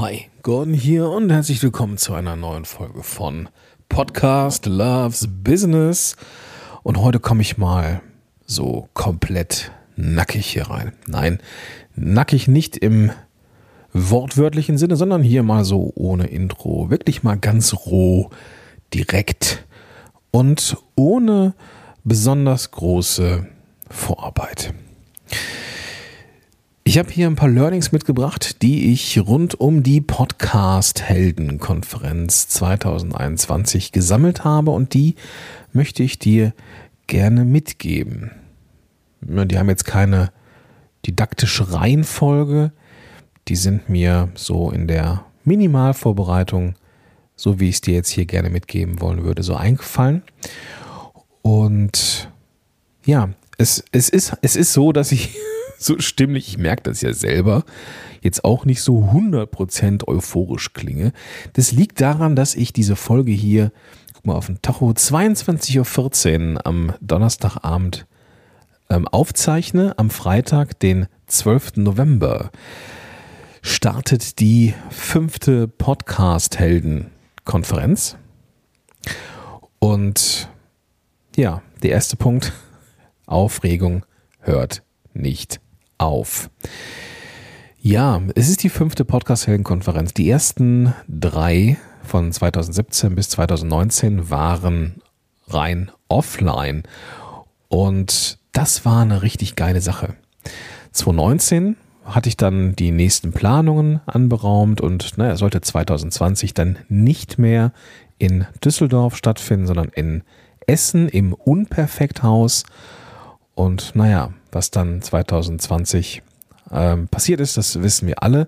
Hi, Gordon hier und herzlich willkommen zu einer neuen Folge von Podcast Loves Business. Und heute komme ich mal so komplett nackig hier rein. Nein, nackig nicht im wortwörtlichen Sinne, sondern hier mal so ohne Intro. Wirklich mal ganz roh, direkt und ohne besonders große Vorarbeit. Ich habe hier ein paar Learnings mitgebracht, die ich rund um die Podcast-Helden-Konferenz 2021 gesammelt habe und die möchte ich dir gerne mitgeben. Die haben jetzt keine didaktische Reihenfolge, die sind mir so in der Minimalvorbereitung, so wie ich es dir jetzt hier gerne mitgeben wollen würde, so eingefallen. Und ja, es, es, ist, es ist so, dass ich so stimmlich, ich merke das ja selber, jetzt auch nicht so 100% euphorisch klinge. Das liegt daran, dass ich diese Folge hier, guck mal auf den Tacho, 22.14 Uhr am Donnerstagabend ähm, aufzeichne. Am Freitag, den 12. November, startet die fünfte Podcast-Helden-Konferenz. Und ja, der erste Punkt, Aufregung hört nicht auf. Ja, es ist die fünfte Podcast-Helden-Konferenz. Die ersten drei von 2017 bis 2019 waren rein offline. Und das war eine richtig geile Sache. 2019 hatte ich dann die nächsten Planungen anberaumt und naja, sollte 2020 dann nicht mehr in Düsseldorf stattfinden, sondern in Essen im Unperfekthaus. Und naja, was dann 2020 ähm, passiert ist, das wissen wir alle.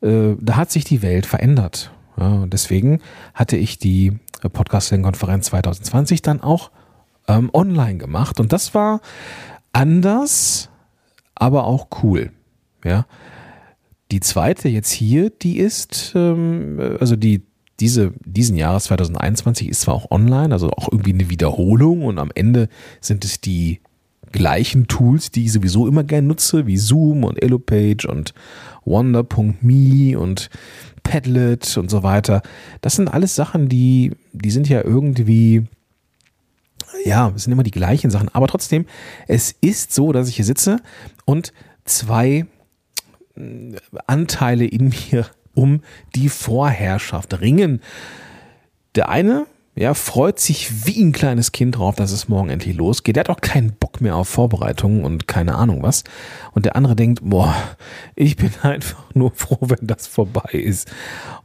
Äh, da hat sich die Welt verändert. Ja, deswegen hatte ich die Podcasting-Konferenz 2020 dann auch ähm, online gemacht. Und das war anders, aber auch cool. Ja. Die zweite jetzt hier, die ist, ähm, also die diese, diesen Jahres 2021 ist zwar auch online, also auch irgendwie eine Wiederholung und am Ende sind es die gleichen Tools, die ich sowieso immer gerne nutze, wie Zoom und Elopage und Wonder.me und Padlet und so weiter. Das sind alles Sachen, die, die sind ja irgendwie, ja, es sind immer die gleichen Sachen, aber trotzdem, es ist so, dass ich hier sitze und zwei äh, Anteile in mir um die Vorherrschaft ringen. Der eine ja, freut sich wie ein kleines Kind drauf, dass es morgen endlich losgeht. Der hat auch keinen Bock mehr auf Vorbereitungen und keine Ahnung was. Und der andere denkt, boah, ich bin einfach nur froh, wenn das vorbei ist.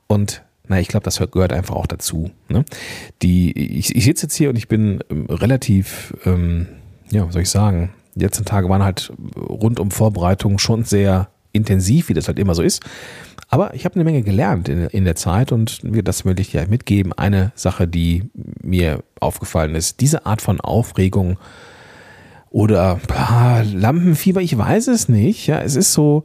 Und na, ich glaube, das gehört einfach auch dazu. Ne? Die, ich, ich sitze jetzt hier und ich bin ähm, relativ, ähm, ja, was soll ich sagen, die letzten Tage waren halt rund um Vorbereitungen schon sehr intensiv, wie das halt immer so ist. Aber ich habe eine Menge gelernt in, in der Zeit und das will ich dir mitgeben. Eine Sache, die mir aufgefallen ist, diese Art von Aufregung oder ah, Lampenfieber, ich weiß es nicht. Ja, es ist so,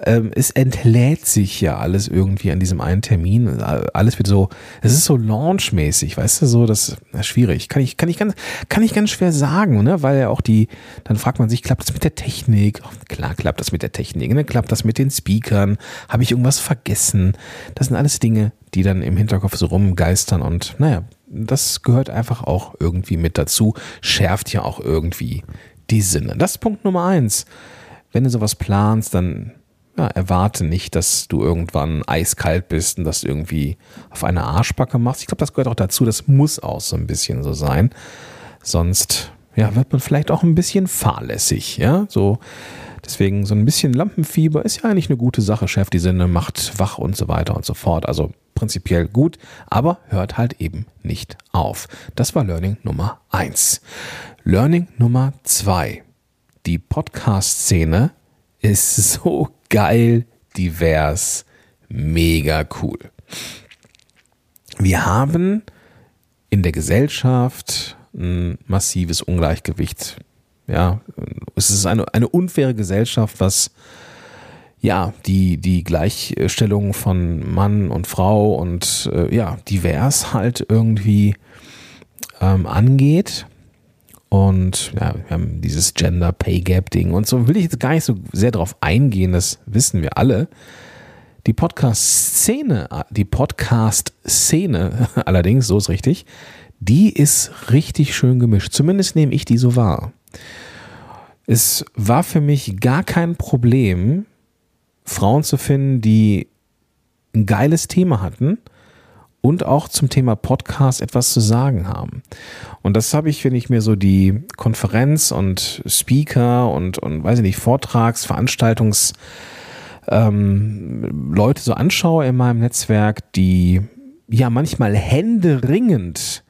ähm, es entlädt sich ja alles irgendwie an diesem einen Termin. Alles wird so, es ist so launchmäßig, weißt du, so, das ist schwierig. Kann ich, kann ich ganz, kann ich ganz schwer sagen, ne, weil ja auch die, dann fragt man sich, klappt das mit der Technik? Oh, klar klappt das mit der Technik, ne, klappt das mit den Speakern? Habe ich irgendwas vergessen? Das sind alles Dinge, die dann im Hinterkopf so rumgeistern und, naja, das gehört einfach auch irgendwie mit dazu, schärft ja auch irgendwie die Sinne. Das ist Punkt Nummer eins. Wenn du sowas planst, dann ja, erwarte nicht, dass du irgendwann eiskalt bist und das irgendwie auf eine Arschbacke machst. Ich glaube, das gehört auch dazu. Das muss auch so ein bisschen so sein. Sonst, ja, wird man vielleicht auch ein bisschen fahrlässig, ja, so. Deswegen so ein bisschen Lampenfieber ist ja eigentlich eine gute Sache. Chef, die Sinne macht wach und so weiter und so fort. Also prinzipiell gut, aber hört halt eben nicht auf. Das war Learning Nummer eins. Learning Nummer zwei. Die Podcast-Szene ist so geil, divers, mega cool. Wir haben in der Gesellschaft ein massives Ungleichgewicht. Ja, es ist eine, eine unfaire Gesellschaft, was ja die, die Gleichstellung von Mann und Frau und äh, ja, divers halt irgendwie ähm, angeht. Und ja, wir haben dieses Gender Pay Gap Ding und so will ich jetzt gar nicht so sehr drauf eingehen, das wissen wir alle. Die Podcast-Szene, die Podcast-Szene allerdings, so ist richtig, die ist richtig schön gemischt. Zumindest nehme ich die so wahr. Es war für mich gar kein Problem, Frauen zu finden, die ein geiles Thema hatten und auch zum Thema Podcast etwas zu sagen haben. Und das habe ich, wenn ich mir so die Konferenz und Speaker und, und weiß ich nicht, Vortrags-, Veranstaltungs- ähm, Leute so anschaue in meinem Netzwerk, die ja manchmal händeringend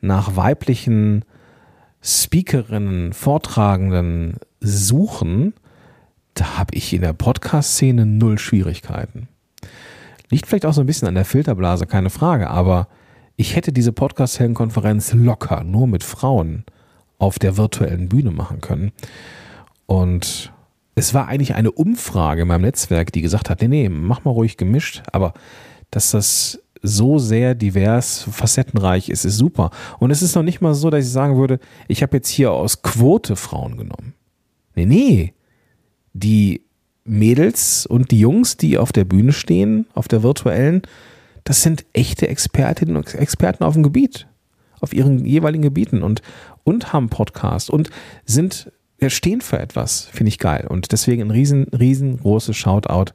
nach weiblichen Speakerinnen, Vortragenden suchen, da habe ich in der Podcast-Szene null Schwierigkeiten. Liegt vielleicht auch so ein bisschen an der Filterblase, keine Frage, aber ich hätte diese Podcast-Heldenkonferenz locker nur mit Frauen auf der virtuellen Bühne machen können. Und es war eigentlich eine Umfrage in meinem Netzwerk, die gesagt hat, nee, nee, mach mal ruhig gemischt, aber dass das so sehr divers, facettenreich ist, ist super. Und es ist noch nicht mal so, dass ich sagen würde, ich habe jetzt hier aus Quote Frauen genommen. Nee, nee. Die Mädels und die Jungs, die auf der Bühne stehen, auf der virtuellen, das sind echte Expertinnen und Experten auf dem Gebiet, auf ihren jeweiligen Gebieten und, und haben Podcast und sind, stehen für etwas, finde ich geil. Und deswegen ein riesen, riesengroßes Shoutout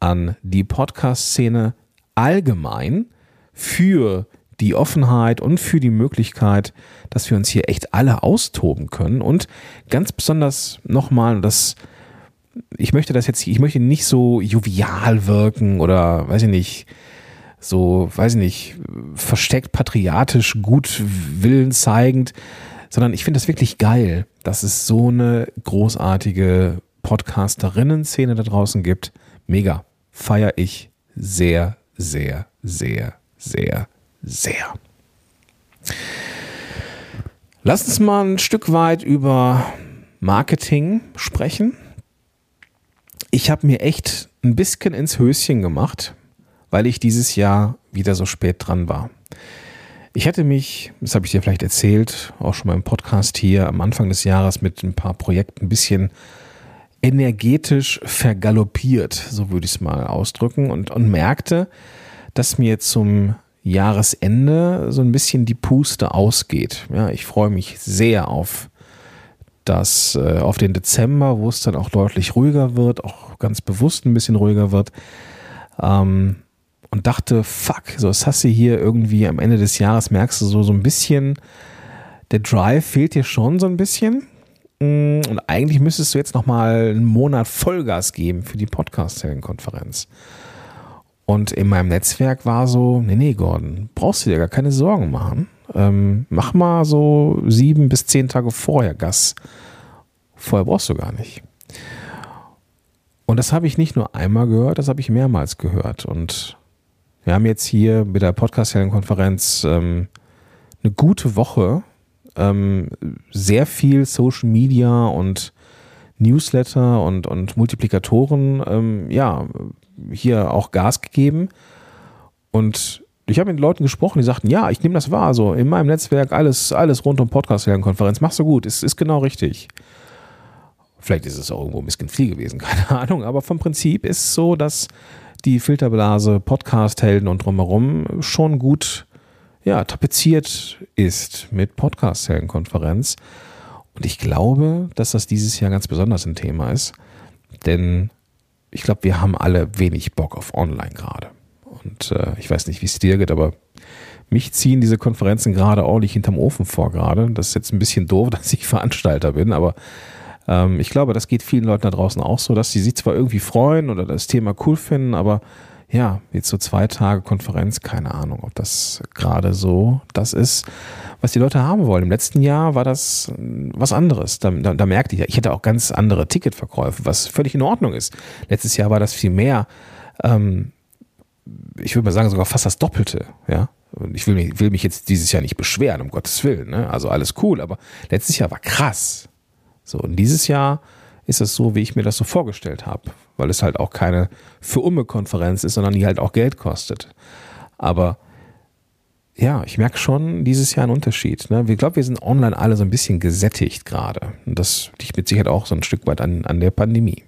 an die Podcast-Szene allgemein für die Offenheit und für die Möglichkeit, dass wir uns hier echt alle austoben können und ganz besonders nochmal, das ich möchte das jetzt, ich möchte nicht so jovial wirken oder weiß ich nicht, so, weiß ich nicht, versteckt patriotisch, gut Willen zeigend, sondern ich finde das wirklich geil, dass es so eine großartige Podcasterinnen-Szene da draußen gibt. Mega. Feier ich sehr, sehr, sehr, sehr, sehr. Lass uns mal ein Stück weit über Marketing sprechen ich habe mir echt ein bisschen ins Höschen gemacht, weil ich dieses Jahr wieder so spät dran war. Ich hatte mich, das habe ich dir vielleicht erzählt, auch schon mal im Podcast hier am Anfang des Jahres mit ein paar Projekten ein bisschen energetisch vergaloppiert, so würde ich es mal ausdrücken, und, und merkte, dass mir zum Jahresende so ein bisschen die Puste ausgeht. Ja, ich freue mich sehr auf das, äh, auf den Dezember, wo es dann auch deutlich ruhiger wird, auch ganz bewusst ein bisschen ruhiger wird. Ähm, und dachte, fuck, so das hast du hier irgendwie am Ende des Jahres, merkst du so, so ein bisschen, der Drive fehlt dir schon so ein bisschen. Mm, und eigentlich müsstest du jetzt nochmal einen Monat Vollgas geben für die Podcast-Konferenz. Und in meinem Netzwerk war so, nee, nee, Gordon, brauchst du dir gar keine Sorgen machen. Ähm, mach mal so sieben bis zehn Tage vorher Gas. Vorher brauchst du gar nicht. Und das habe ich nicht nur einmal gehört, das habe ich mehrmals gehört. Und wir haben jetzt hier mit der Podcast-Konferenz ähm, eine gute Woche, ähm, sehr viel Social Media und Newsletter und, und Multiplikatoren, ähm, ja, hier auch Gas gegeben. Und ich habe mit Leuten gesprochen, die sagten, ja, ich nehme das wahr, so in meinem Netzwerk alles, alles rund um Podcast-Konferenz, machst du gut, ist, ist genau richtig. Vielleicht ist es auch irgendwo ein bisschen viel gewesen, keine Ahnung. Aber vom Prinzip ist es so, dass die Filterblase, Podcast-Helden und drumherum schon gut ja, tapeziert ist mit Podcast-Helden-Konferenz. Und ich glaube, dass das dieses Jahr ganz besonders ein Thema ist. Denn ich glaube, wir haben alle wenig Bock auf Online gerade. Und äh, ich weiß nicht, wie es dir geht, aber mich ziehen diese Konferenzen gerade ordentlich hinterm Ofen vor gerade. Das ist jetzt ein bisschen doof, dass ich Veranstalter bin, aber ähm, ich glaube, das geht vielen Leuten da draußen auch so, dass sie sich zwar irgendwie freuen oder das Thema cool finden, aber ja, jetzt so zwei Tage Konferenz, keine Ahnung, ob das gerade so das ist, was die Leute haben wollen. Im letzten Jahr war das äh, was anderes. Da, da, da merkte ich, ich hätte auch ganz andere Ticketverkäufe, was völlig in Ordnung ist. Letztes Jahr war das viel mehr. Ähm, ich würde mal sagen, sogar fast das Doppelte, ja. Ich will mich, will mich jetzt dieses Jahr nicht beschweren, um Gottes Willen, ne? Also alles cool, aber letztes Jahr war krass. So, und dieses Jahr ist es so, wie ich mir das so vorgestellt habe, weil es halt auch keine für Umme Konferenz ist, sondern die halt auch Geld kostet. Aber ja, ich merke schon dieses Jahr einen Unterschied. Ne? Ich glaube, wir sind online alle so ein bisschen gesättigt gerade. Und das liegt mit Sicherheit auch so ein Stück weit an, an der Pandemie.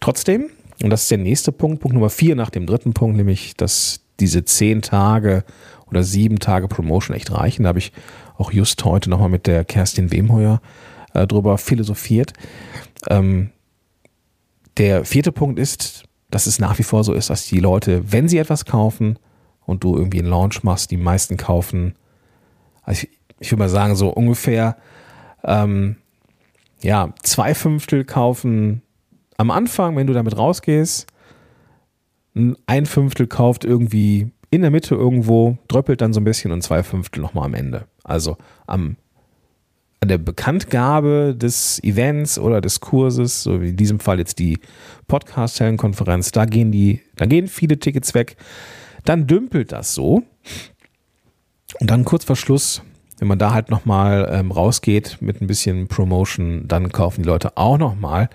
Trotzdem Und das ist der nächste Punkt, Punkt Nummer vier nach dem dritten Punkt, nämlich, dass diese zehn Tage oder sieben Tage Promotion echt reichen. Da habe ich auch just heute nochmal mit der Kerstin Wemheuer äh, drüber philosophiert. Ähm, der vierte Punkt ist, dass es nach wie vor so ist, dass die Leute, wenn sie etwas kaufen und du irgendwie einen Launch machst, die meisten kaufen, also ich, ich würde mal sagen, so ungefähr ähm, ja, zwei Fünftel kaufen am Anfang, wenn du damit rausgehst, ein Fünftel kauft irgendwie in der Mitte irgendwo, dröppelt dann so ein bisschen und zwei Fünftel nochmal am Ende. Also am, an der Bekanntgabe des Events oder des Kurses, so wie in diesem Fall jetzt die Podcast-Hellenkonferenz, da gehen die, da gehen viele Tickets weg. Dann dümpelt das so. Und dann kurz vor Schluss, wenn man da halt nochmal ähm, rausgeht mit ein bisschen Promotion, dann kaufen die Leute auch nochmal.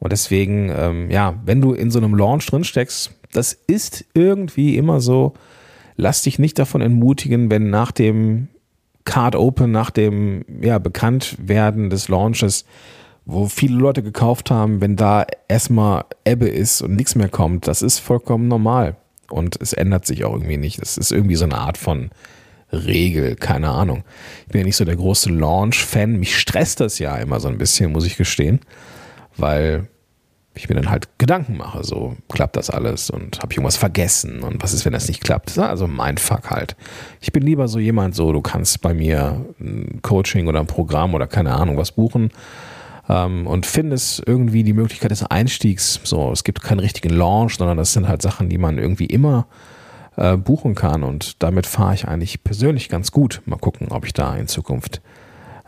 Und deswegen, ähm, ja, wenn du in so einem Launch drin steckst, das ist irgendwie immer so, lass dich nicht davon entmutigen, wenn nach dem Card Open, nach dem ja, Bekanntwerden des Launches, wo viele Leute gekauft haben, wenn da erstmal Ebbe ist und nichts mehr kommt, das ist vollkommen normal. Und es ändert sich auch irgendwie nicht. Das ist irgendwie so eine Art von Regel, keine Ahnung. Ich bin ja nicht so der große Launch-Fan. Mich stresst das ja immer so ein bisschen, muss ich gestehen, weil ich mir dann halt Gedanken mache, so klappt das alles und habe ich irgendwas vergessen und was ist, wenn das nicht klappt? Also mein Fuck halt. Ich bin lieber so jemand, so du kannst bei mir ein Coaching oder ein Programm oder keine Ahnung was buchen ähm, und findest irgendwie die Möglichkeit des Einstiegs. So, es gibt keinen richtigen Launch, sondern das sind halt Sachen, die man irgendwie immer äh, buchen kann und damit fahre ich eigentlich persönlich ganz gut. Mal gucken, ob ich da in Zukunft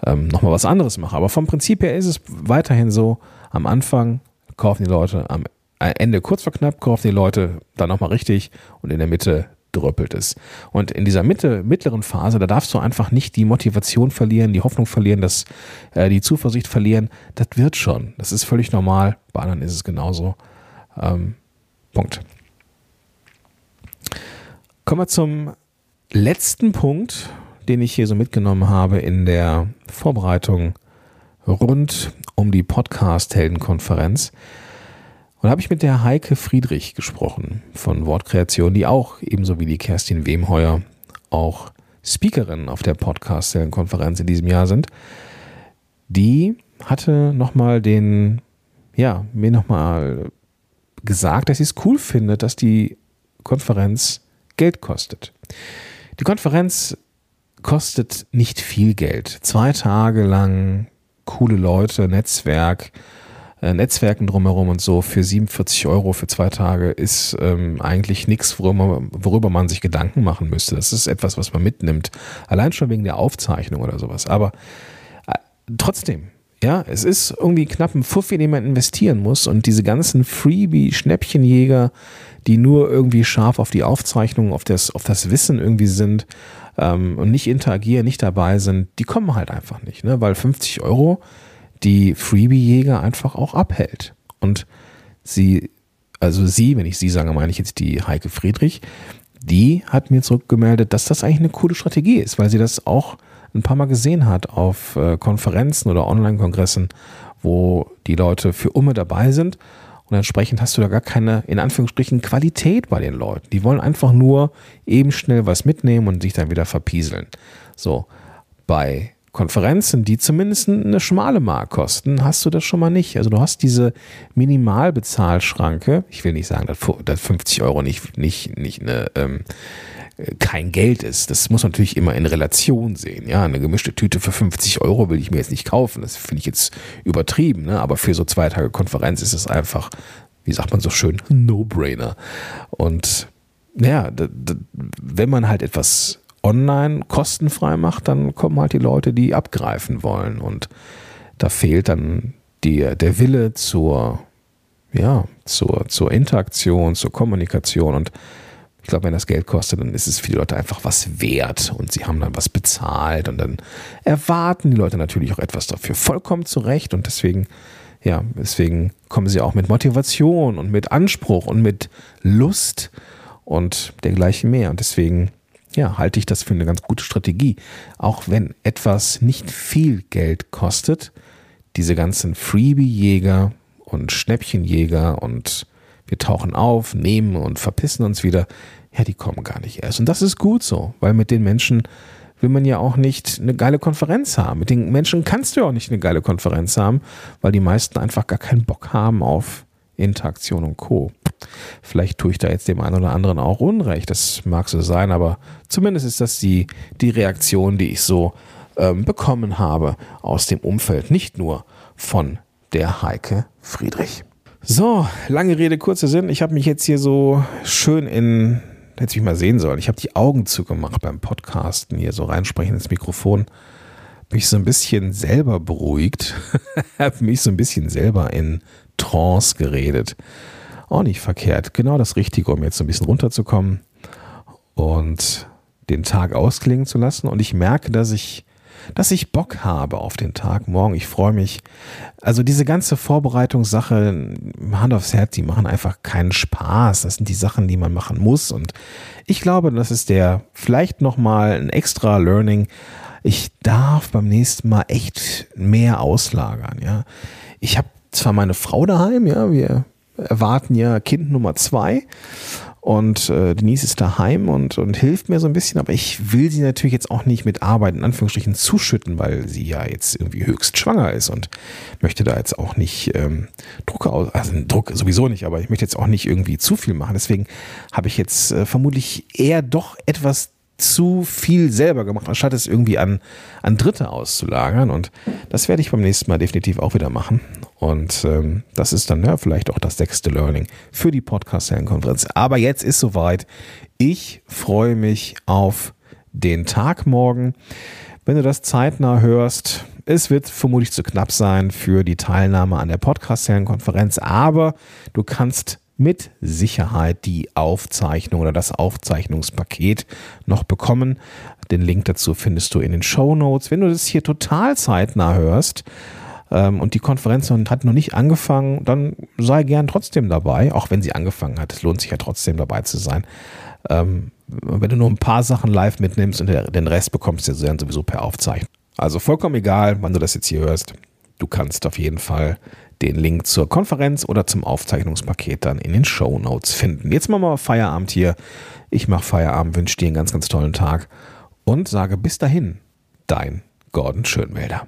ähm, nochmal was anderes mache. Aber vom Prinzip her ist es weiterhin so, am Anfang kaufen die Leute, am Ende kurz vor knapp kaufen die Leute dann nochmal richtig und in der Mitte dröppelt es. Und in dieser Mitte, mittleren Phase, da darfst du einfach nicht die Motivation verlieren, die Hoffnung verlieren, dass, äh, die Zuversicht verlieren. Das wird schon. Das ist völlig normal. Bei anderen ist es genauso. Ähm, Punkt. Kommen wir zum letzten Punkt, den ich hier so mitgenommen habe in der Vorbereitung rund um die Podcast-Heldenkonferenz. Und da habe ich mit der Heike Friedrich gesprochen von Wortkreation, die auch ebenso wie die Kerstin Wemheuer auch Speakerin auf der Podcast-Heldenkonferenz in diesem Jahr sind. Die hatte nochmal den, ja, mir nochmal gesagt, dass sie es cool findet, dass die Konferenz Geld kostet. Die Konferenz kostet nicht viel Geld. Zwei Tage lang coole Leute, Netzwerk, äh, Netzwerken drumherum und so für 47 Euro für zwei Tage ist ähm, eigentlich nichts, worüber, worüber man sich Gedanken machen müsste. Das ist etwas, was man mitnimmt. Allein schon wegen der Aufzeichnung oder sowas. Aber äh, trotzdem, ja, es ist irgendwie knapp ein Fuffi, den man investieren muss und diese ganzen Freebie-Schnäppchenjäger, die nur irgendwie scharf auf die Aufzeichnung, auf das, auf das Wissen irgendwie sind ähm, und nicht interagieren, nicht dabei sind, die kommen halt einfach nicht, ne? weil 50 Euro die Freebie-Jäger einfach auch abhält. Und sie, also sie, wenn ich sie sage, meine ich jetzt die Heike Friedrich, die hat mir zurückgemeldet, dass das eigentlich eine coole Strategie ist, weil sie das auch ein paar Mal gesehen hat auf äh, Konferenzen oder Online-Kongressen, wo die Leute für Umme dabei sind und entsprechend hast du da gar keine, in Anführungsstrichen, Qualität bei den Leuten. Die wollen einfach nur eben schnell was mitnehmen und sich dann wieder verpieseln. So, bei Konferenzen, die zumindest eine schmale Mark kosten, hast du das schon mal nicht. Also du hast diese Minimalbezahlschranke. Ich will nicht sagen, dass 50 Euro nicht, nicht, nicht eine, ähm, kein Geld ist. Das muss man natürlich immer in Relation sehen. Ja, eine gemischte Tüte für 50 Euro will ich mir jetzt nicht kaufen. Das finde ich jetzt übertrieben. Ne? Aber für so zwei Tage Konferenz ist es einfach, wie sagt man so schön, No-Brainer. Und naja, wenn man halt etwas online kostenfrei macht, dann kommen halt die Leute, die abgreifen wollen. Und da fehlt dann die, der Wille zur, ja, zur, zur Interaktion, zur Kommunikation. Und ich glaube, wenn das Geld kostet, dann ist es für die Leute einfach was wert und sie haben dann was bezahlt und dann erwarten die Leute natürlich auch etwas dafür. Vollkommen zurecht und deswegen, ja, deswegen kommen sie auch mit Motivation und mit Anspruch und mit Lust und dergleichen mehr. Und deswegen, ja, halte ich das für eine ganz gute Strategie. Auch wenn etwas nicht viel Geld kostet, diese ganzen Freebie-Jäger und Schnäppchenjäger und wir tauchen auf, nehmen und verpissen uns wieder. Ja, die kommen gar nicht erst. Und das ist gut so, weil mit den Menschen will man ja auch nicht eine geile Konferenz haben. Mit den Menschen kannst du ja auch nicht eine geile Konferenz haben, weil die meisten einfach gar keinen Bock haben auf Interaktion und Co. Vielleicht tue ich da jetzt dem einen oder anderen auch Unrecht, das mag so sein, aber zumindest ist das die, die Reaktion, die ich so ähm, bekommen habe aus dem Umfeld, nicht nur von der Heike Friedrich. So, lange Rede, kurzer Sinn. Ich habe mich jetzt hier so schön in Hätte ich mal sehen sollen. Ich habe die Augen zugemacht beim Podcasten, hier so reinsprechen ins Mikrofon. Mich so ein bisschen selber beruhigt. habe mich so ein bisschen selber in Trance geredet. Auch nicht verkehrt. Genau das Richtige, um jetzt so ein bisschen runterzukommen und den Tag ausklingen zu lassen. Und ich merke, dass ich dass ich Bock habe auf den Tag morgen. Ich freue mich. Also diese ganze Vorbereitungssache, Hand aufs Herz, die machen einfach keinen Spaß. Das sind die Sachen, die man machen muss. Und ich glaube, das ist der vielleicht nochmal ein extra Learning. Ich darf beim nächsten Mal echt mehr auslagern. Ja, ich habe zwar meine Frau daheim. Ja, wir erwarten ja Kind Nummer zwei und äh, Denise ist daheim und, und hilft mir so ein bisschen, aber ich will sie natürlich jetzt auch nicht mit Arbeit in Anführungsstrichen zuschütten, weil sie ja jetzt irgendwie höchst schwanger ist und möchte da jetzt auch nicht ähm, Druck aus, also Druck sowieso nicht, aber ich möchte jetzt auch nicht irgendwie zu viel machen. Deswegen habe ich jetzt äh, vermutlich eher doch etwas zu viel selber gemacht, anstatt es irgendwie an, an Dritte auszulagern. Und das werde ich beim nächsten Mal definitiv auch wieder machen. Und ähm, das ist dann ja, vielleicht auch das sechste Learning für die Podcast-Konferenz. Aber jetzt ist soweit. Ich freue mich auf den Tag morgen. Wenn du das zeitnah hörst, es wird vermutlich zu knapp sein für die Teilnahme an der Podcast-Konferenz, aber du kannst mit Sicherheit die Aufzeichnung oder das Aufzeichnungspaket noch bekommen. Den Link dazu findest du in den Show Notes. Wenn du das hier total zeitnah hörst und die Konferenz hat noch nicht angefangen, dann sei gern trotzdem dabei, auch wenn sie angefangen hat. Es lohnt sich ja trotzdem dabei zu sein. Ähm, wenn du nur ein paar Sachen live mitnimmst und den Rest bekommst du dann sowieso per Aufzeichnung. Also vollkommen egal, wann du das jetzt hier hörst. Du kannst auf jeden Fall den Link zur Konferenz oder zum Aufzeichnungspaket dann in den Show Notes finden. Jetzt machen wir Feierabend hier. Ich mache Feierabend, wünsche dir einen ganz, ganz tollen Tag und sage bis dahin, dein Gordon Schönmelder.